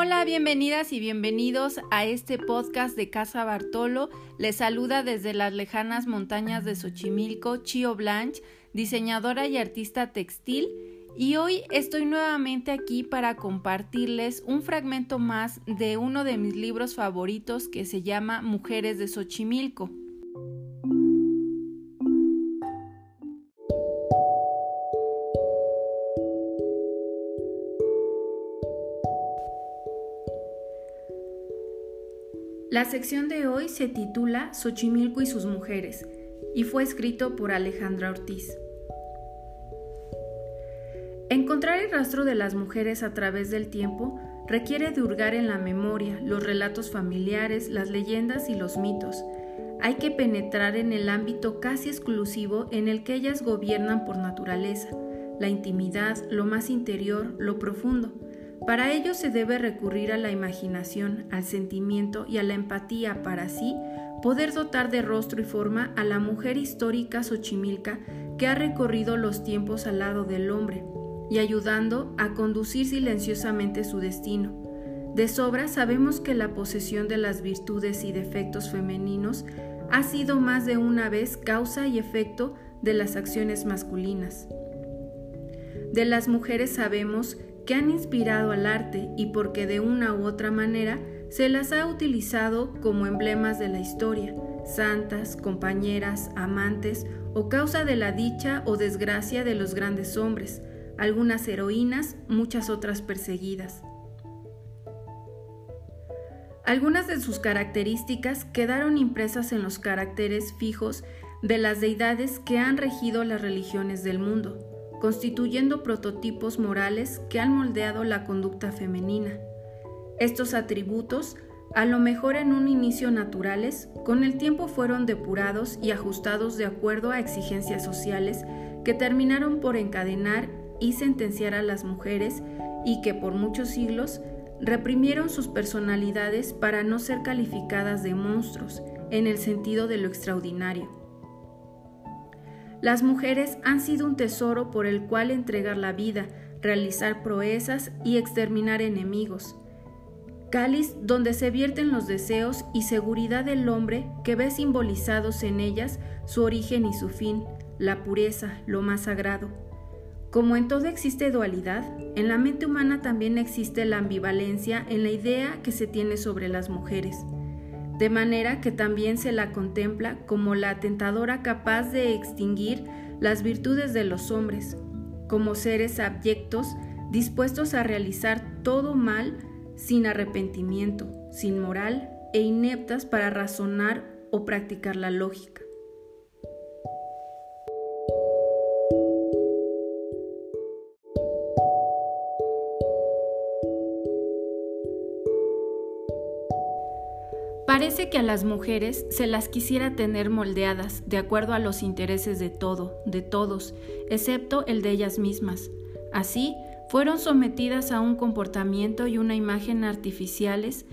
Hola, bienvenidas y bienvenidos a este podcast de Casa Bartolo. Les saluda desde las lejanas montañas de Xochimilco, Chio Blanche, diseñadora y artista textil. Y hoy estoy nuevamente aquí para compartirles un fragmento más de uno de mis libros favoritos que se llama Mujeres de Xochimilco. La sección de hoy se titula Xochimilco y sus mujeres y fue escrito por Alejandra Ortiz. Encontrar el rastro de las mujeres a través del tiempo requiere de hurgar en la memoria, los relatos familiares, las leyendas y los mitos. Hay que penetrar en el ámbito casi exclusivo en el que ellas gobiernan por naturaleza, la intimidad, lo más interior, lo profundo para ello se debe recurrir a la imaginación, al sentimiento y a la empatía para así poder dotar de rostro y forma a la mujer histórica Xochimilca que ha recorrido los tiempos al lado del hombre y ayudando a conducir silenciosamente su destino. De sobra sabemos que la posesión de las virtudes y defectos femeninos ha sido más de una vez causa y efecto de las acciones masculinas. De las mujeres sabemos que han inspirado al arte y porque de una u otra manera se las ha utilizado como emblemas de la historia, santas, compañeras, amantes o causa de la dicha o desgracia de los grandes hombres, algunas heroínas, muchas otras perseguidas. Algunas de sus características quedaron impresas en los caracteres fijos de las deidades que han regido las religiones del mundo constituyendo prototipos morales que han moldeado la conducta femenina. Estos atributos, a lo mejor en un inicio naturales, con el tiempo fueron depurados y ajustados de acuerdo a exigencias sociales que terminaron por encadenar y sentenciar a las mujeres y que por muchos siglos reprimieron sus personalidades para no ser calificadas de monstruos en el sentido de lo extraordinario. Las mujeres han sido un tesoro por el cual entregar la vida, realizar proezas y exterminar enemigos. Cáliz donde se vierten los deseos y seguridad del hombre que ve simbolizados en ellas su origen y su fin, la pureza, lo más sagrado. Como en todo existe dualidad, en la mente humana también existe la ambivalencia en la idea que se tiene sobre las mujeres de manera que también se la contempla como la tentadora capaz de extinguir las virtudes de los hombres, como seres abyectos dispuestos a realizar todo mal sin arrepentimiento, sin moral e ineptas para razonar o practicar la lógica. Parece que a las mujeres se las quisiera tener moldeadas de acuerdo a los intereses de todo, de todos, excepto el de ellas mismas. Así, fueron sometidas a un comportamiento y una imagen artificiales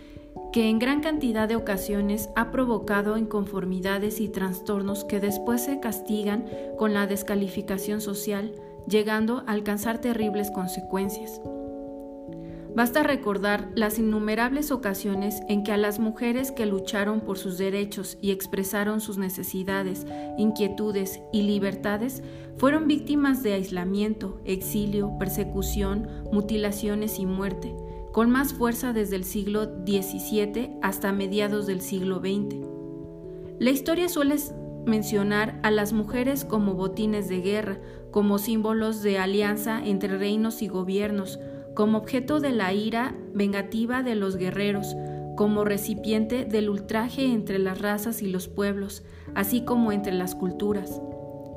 que en gran cantidad de ocasiones ha provocado inconformidades y trastornos que después se castigan con la descalificación social, llegando a alcanzar terribles consecuencias. Basta recordar las innumerables ocasiones en que a las mujeres que lucharon por sus derechos y expresaron sus necesidades, inquietudes y libertades fueron víctimas de aislamiento, exilio, persecución, mutilaciones y muerte, con más fuerza desde el siglo XVII hasta mediados del siglo XX. La historia suele mencionar a las mujeres como botines de guerra, como símbolos de alianza entre reinos y gobiernos, como objeto de la ira vengativa de los guerreros, como recipiente del ultraje entre las razas y los pueblos, así como entre las culturas.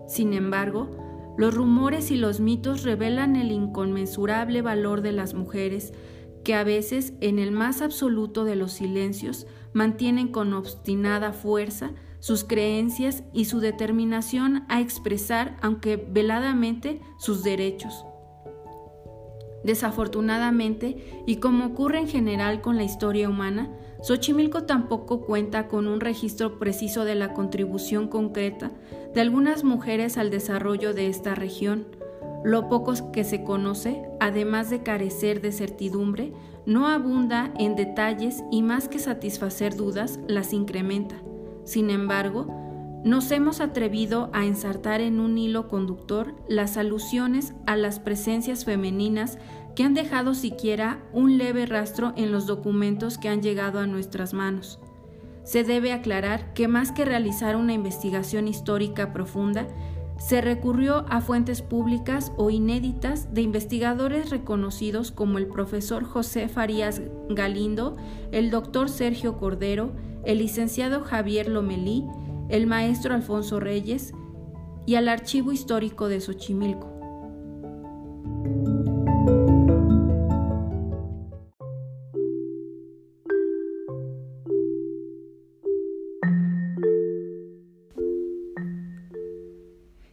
Sin embargo, los rumores y los mitos revelan el inconmensurable valor de las mujeres, que a veces, en el más absoluto de los silencios, mantienen con obstinada fuerza sus creencias y su determinación a expresar, aunque veladamente, sus derechos. Desafortunadamente, y como ocurre en general con la historia humana, Xochimilco tampoco cuenta con un registro preciso de la contribución concreta de algunas mujeres al desarrollo de esta región. Lo poco que se conoce, además de carecer de certidumbre, no abunda en detalles y más que satisfacer dudas, las incrementa. Sin embargo, nos hemos atrevido a ensartar en un hilo conductor las alusiones a las presencias femeninas que han dejado siquiera un leve rastro en los documentos que han llegado a nuestras manos. Se debe aclarar que más que realizar una investigación histórica profunda, se recurrió a fuentes públicas o inéditas de investigadores reconocidos como el profesor José Farías Galindo, el doctor Sergio Cordero, el licenciado Javier Lomelí, el maestro Alfonso Reyes y al Archivo Histórico de Xochimilco.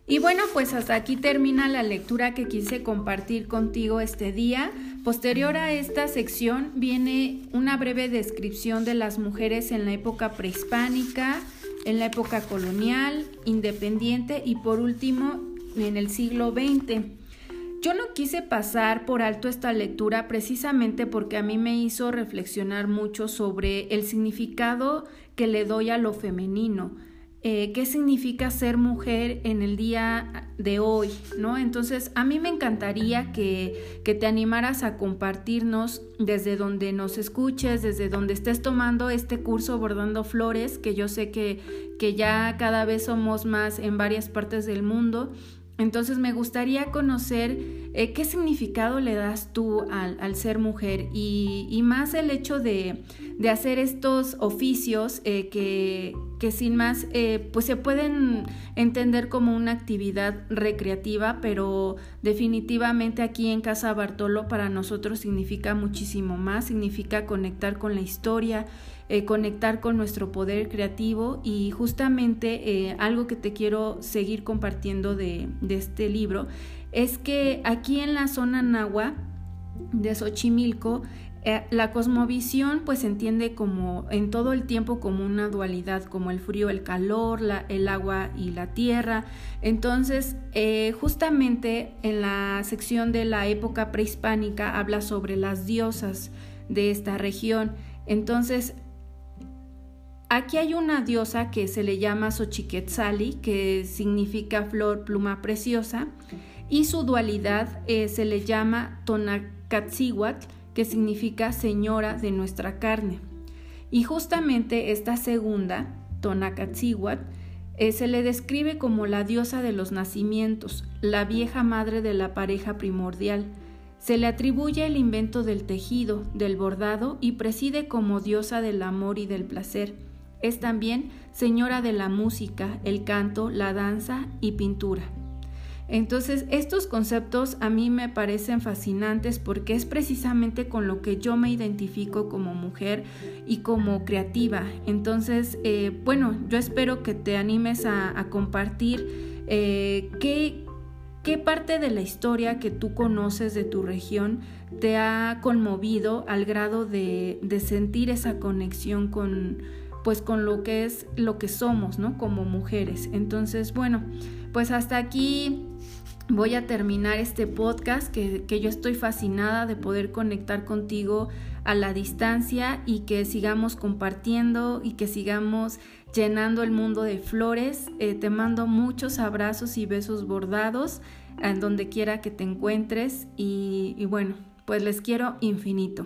Y bueno, pues hasta aquí termina la lectura que quise compartir contigo este día. Posterior a esta sección viene una breve descripción de las mujeres en la época prehispánica, en la época colonial, independiente y por último en el siglo XX. Yo no quise pasar por alto esta lectura precisamente porque a mí me hizo reflexionar mucho sobre el significado que le doy a lo femenino. Eh, qué significa ser mujer en el día de hoy, ¿no? Entonces, a mí me encantaría que, que, te animaras a compartirnos desde donde nos escuches, desde donde estés tomando este curso Bordando Flores, que yo sé que, que ya cada vez somos más en varias partes del mundo. Entonces me gustaría conocer eh, qué significado le das tú al, ser mujer y, más el hecho de, hacer estos oficios eh, que, que, sin más eh, pues se pueden entender como una actividad recreativa, pero definitivamente aquí en Casa Bartolo para nosotros significa muchísimo más, significa conectar con la historia, eh, conectar con nuestro poder creativo y justamente eh, algo que te quiero seguir compartiendo de, este libro es que aquí en la zona Nahua de Xochimilco eh, la cosmovisión pues se entiende como en todo el tiempo como una dualidad, como el frío, el calor, el agua y la tierra. Entonces, justamente en la sección de la época prehispánica habla sobre las diosas de esta región. Entonces, Aquí hay una diosa que se le llama Xochiquetzali, que significa flor pluma preciosa, y su dualidad eh, se le llama Tonacatzihuatl, que significa señora de nuestra carne. Y justamente esta segunda, Tonacatzihuatl, eh, se le describe como la diosa de los nacimientos, la vieja madre de la pareja primordial. Se le atribuye el invento del tejido, del bordado y preside como diosa del amor y del placer. Es también señora de la música, el canto, la danza y pintura. Entonces, estos conceptos a mí me parecen fascinantes porque es precisamente con lo que yo me identifico como mujer y como creativa. Entonces, eh, bueno, yo espero que te animes a, compartir eh, qué, qué parte de la historia que tú conoces de tu región te ha conmovido al grado de, de sentir esa conexión con pues con lo que es lo que somos, ¿no? Como mujeres. Entonces, bueno, pues hasta aquí voy a terminar este podcast que, que, yo estoy fascinada de poder conectar contigo a la distancia y que sigamos compartiendo y que sigamos llenando el mundo de flores. Eh, te mando muchos abrazos y besos bordados en donde quiera que te encuentres y, y bueno, pues les quiero infinito.